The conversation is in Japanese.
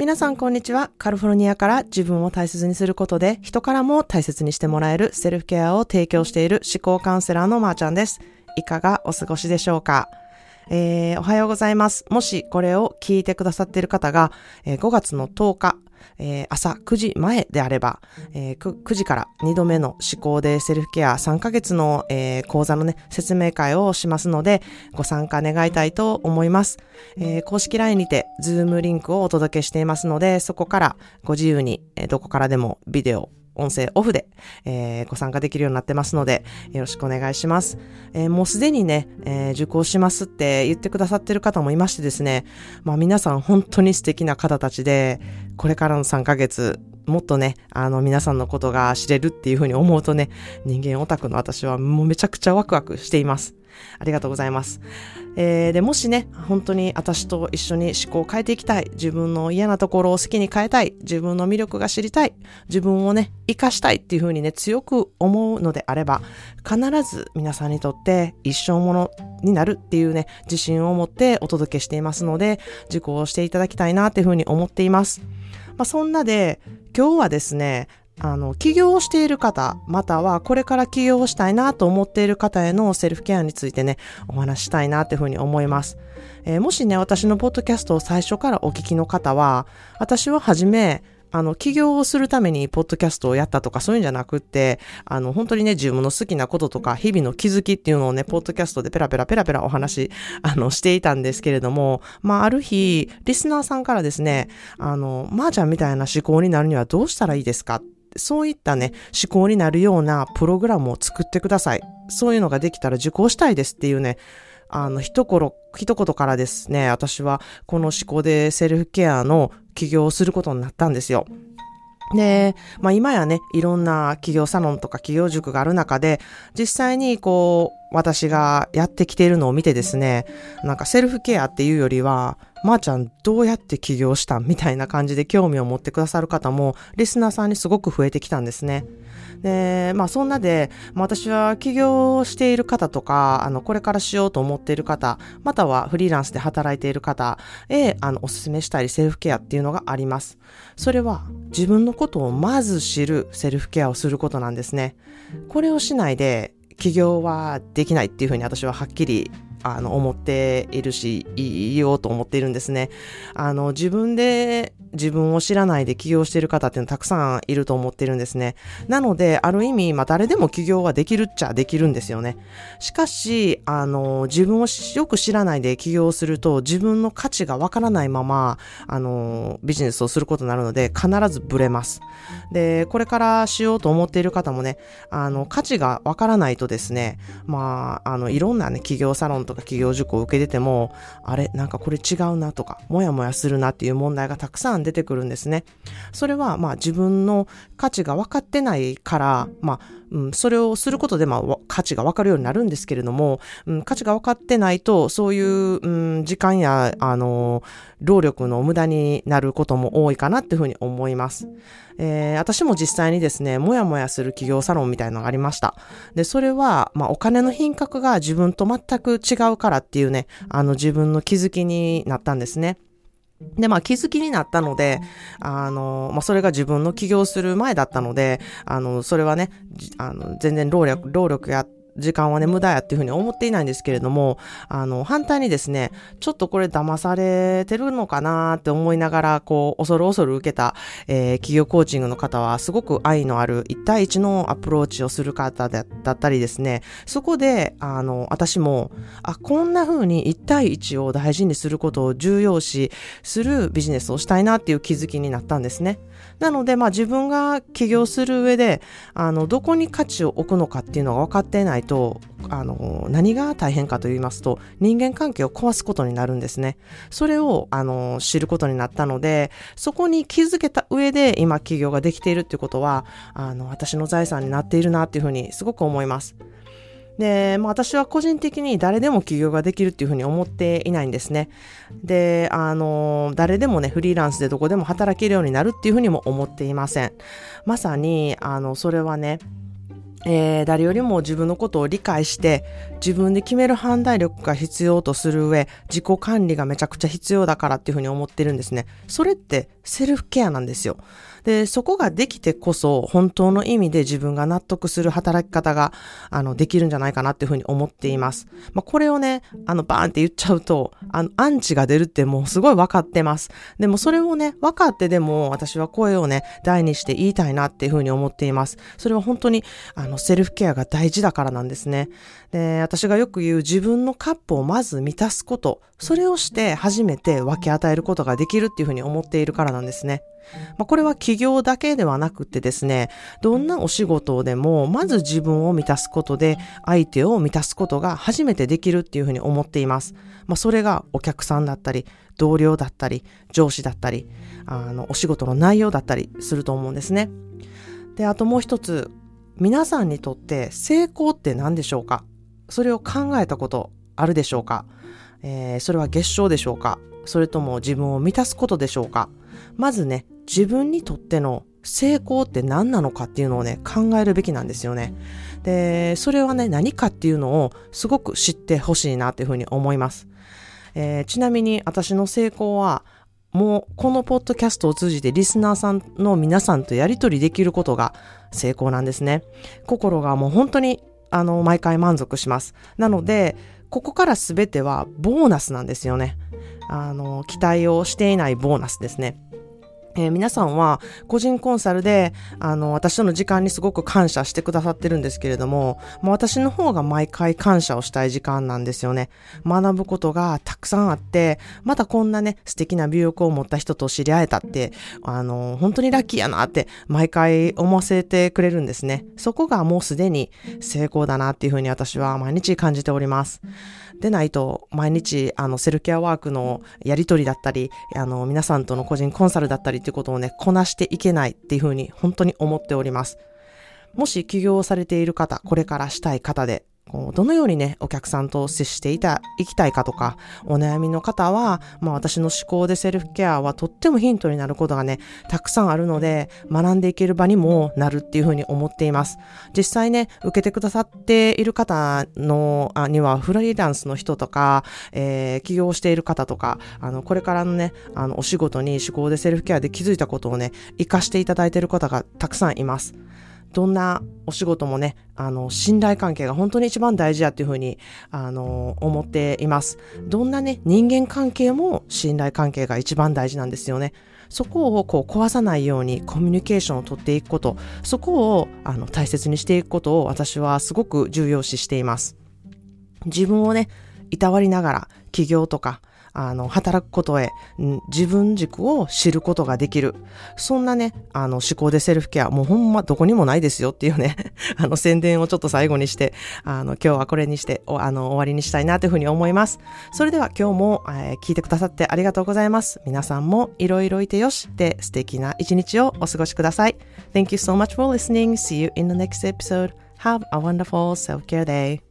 皆さんこんにちは。カリフォルニアから自分を大切にすることで人からも大切にしてもらえるセルフケアを提供している思考カウンセラーのまーちゃんです。いかがお過ごしでしょうか？えー、おはようございます。もしこれを聞いてくださっている方が、えー、5月の10日、えー、朝9時前であれば、えー、9, 9時から2度目の思考でセルフケア3ヶ月の、えー、講座のね、説明会をしますので、ご参加願いたいと思います。えー、公式 LINE にて、ズームリンクをお届けしていますので、そこからご自由に、え、どこからでもビデオ、音声オフで、えー、ご参加できるようになってますので、よろしくお願いします。えー、もうすでにね、えー、受講しますって言ってくださってる方もいましてですね、まあ皆さん本当に素敵な方たちで、これからの3ヶ月、もっとね、あの皆さんのことが知れるっていうふうに思うとね、人間オタクの私はもうめちゃくちゃワクワクしています。ありがとうございます。えー、で、もしね、本当に私と一緒に思考を変えていきたい、自分の嫌なところを好きに変えたい、自分の魅力が知りたい、自分をね、活かしたいっていうふうにね、強く思うのであれば、必ず皆さんにとって一生ものになるっていうね、自信を持ってお届けしていますので、受講していただきたいなっていうふうに思っています。まあ、そんなで、今日はですね、あの、起業をしている方、またはこれから起業をしたいなと思っている方へのセルフケアについてね、お話したいなっていうふうに思います。えー、もしね、私のポッドキャストを最初からお聞きの方は、私ははじめ、あの、起業をするためにポッドキャストをやったとかそういうんじゃなくって、あの、本当にね、自分の好きなこととか、日々の気づきっていうのをね、ポッドキャストでペラペラペラペラお話し、あの、していたんですけれども、まあ、ある日、リスナーさんからですね、あの、まー、あ、ちゃんみたいな思考になるにはどうしたらいいですかそういったね、思考になるようなプログラムを作ってください。そういうのができたら受講したいですっていうね、あの、一言、一言からですね、私はこの思考でセルフケアの起業をすることになったんですよ。で、まあ今やね、いろんな企業サロンとか企業塾がある中で、実際にこう、私がやってきているのを見てですね、なんかセルフケアっていうよりは、まー、あ、ちゃんどうやって起業したみたいな感じで興味を持ってくださる方も、リスナーさんにすごく増えてきたんですね。で、まあそんなで、まあ、私は起業している方とか、あの、これからしようと思っている方、またはフリーランスで働いている方へ、あの、お勧めしたいセルフケアっていうのがあります。それは、自分のことをまず知るセルフケアをすることなんですね。これをしないで、起業はできないっていうふうに私ははっきりあの、思っているし、言おうと思っているんですね。あの、自分で、自分を知らないで起業している方っていうのたくさんいると思ってるんですね。なので、ある意味、まあ、誰でも起業はできるっちゃできるんですよね。しかし、あの、自分をよく知らないで起業すると、自分の価値がわからないまま、あの、ビジネスをすることになるので、必ずブレます。で、これからしようと思っている方もね、あの、価値がわからないとですね、まあ、あの、いろんなね、企業サロンとか企業塾を受けてても、あれ、なんかこれ違うなとか、もやもやするなっていう問題がたくさん出てくるんですね。それは、まあ自分の価値が分かってないから、まあ、うん、それをすることで、まあ、価値が分かるようになるんですけれども、うん、価値が分かってないと、そういう、うん、時間や、あの、労力の無駄になることも多いかなっていうふうに思います。えー、私も実際にですね、もやもやする企業サロンみたいなのがありました。で、それは、まあ、お金の品格が自分と全く違うからっていうね、あの、自分の気づきになったんですね。で、まあ気づきになったので、あの、まあそれが自分の起業する前だったので、あの、それはね、あの、全然労力、労力やって時間はね、無駄やっていうふうに思っていないんですけれども、あの、反対にですね、ちょっとこれ騙されてるのかなって思いながら、こう、恐る恐る受けた、えー、企業コーチングの方は、すごく愛のある1対1のアプローチをする方だったりですね、そこで、あの、私も、あ、こんな風に1対1を大事にすることを重要視するビジネスをしたいなっていう気づきになったんですね。なので、まあ自分が起業する上で、あの、どこに価値を置くのかっていうのが分かっていないと、あの、何が大変かと言いますと、人間関係を壊すことになるんですね。それを、あの、知ることになったので、そこに気づけた上で今起業ができているっていうことは、あの、私の財産になっているなっていうふうにすごく思います。で、まあ、私は個人的に誰でも起業ができるっていうふうに思っていないんですね。で、あの、誰でもね、フリーランスでどこでも働けるようになるっていうふうにも思っていません。まさに、あの、それはね、えー、誰よりも自分のことを理解して自分で決める判断力が必要とする上自己管理がめちゃくちゃ必要だからっていうふうに思ってるんですね。それってセルフケアなんですよ。で、そこができてこそ本当の意味で自分が納得する働き方があのできるんじゃないかなっていうふうに思っています。まあ、これをね、あのバーンって言っちゃうとあのアンチが出るってもうすごい分かってます。でもそれをね、分かってでも私は声をね、大にして言いたいなっていうふうに思っています。それは本当にあののセルフケアが大事だからなんですね。で、私がよく言う自分のカップをまず満たすこと、それをして初めて分け与えることができるっていうふうに思っているからなんですね。まあ、これは企業だけではなくてですね、どんなお仕事でも、まず自分を満たすことで、相手を満たすことが初めてできるっていうふうに思っています。まあ、それがお客さんだったり、同僚だったり、上司だったり、あの、お仕事の内容だったりすると思うんですね。で、あともう一つ、皆さんにとって成功って何でしょうか？それを考えたことあるでしょうか、えー、それは月賞でしょうか？それとも自分を満たすことでしょうか？まずね、自分にとっての成功って何なのかっていうのをね、考えるべきなんですよね。で、それはね、何かっていうのをすごく知ってほしいなっていうふうに思います。えー、ちなみに私の成功は、もうこのポッドキャストを通じてリスナーさんの皆さんとやりとりできることが成功なんですね。心がもう本当にあの毎回満足します。なので、ここから全てはボーナスなんですよね。あの、期待をしていないボーナスですね。えー、皆さんは個人コンサルで、あの、私との時間にすごく感謝してくださってるんですけれども、もう私の方が毎回感謝をしたい時間なんですよね。学ぶことがたくさんあって、またこんなね、素敵な美容を持った人と知り合えたって、あの、本当にラッキーやなって毎回思わせてくれるんですね。そこがもうすでに成功だなっていうふうに私は毎日感じております。でないと、毎日、あの、セルケアワークのやりとりだったり、あの、皆さんとの個人コンサルだったりってことをね、こなしていけないっていうふうに、本当に思っております。もし起業されている方、これからしたい方で、どのようにね、お客さんと接していた、いきたいかとか、お悩みの方は、まあ私の思考でセルフケアはとってもヒントになることがね、たくさんあるので、学んでいける場にもなるっていうふうに思っています。実際ね、受けてくださっている方の、あには、フリーランスの人とか、えー、起業している方とか、あの、これからのね、あの、お仕事に思考でセルフケアで気づいたことをね、活かしていただいている方がたくさんいます。どんなお仕事もね、あの、信頼関係が本当に一番大事やっていうふうに、あの、思っています。どんなね、人間関係も信頼関係が一番大事なんですよね。そこをこう壊さないようにコミュニケーションをとっていくこと、そこをあの大切にしていくことを私はすごく重要視しています。自分をね、いたわりながら起業とかあの、働くことへ、自分軸を知ることができる。そんなね、あの、思考でセルフケア、もうほんまどこにもないですよっていうね、あの、宣伝をちょっと最後にして、あの、今日はこれにして、あの、終わりにしたいなというふうに思います。それでは今日も、えー、聞いてくださってありがとうございます。皆さんもいろいろいてよしで素敵な一日をお過ごしください。Thank you so much for listening. See you in the next episode. Have a wonderful self-care day.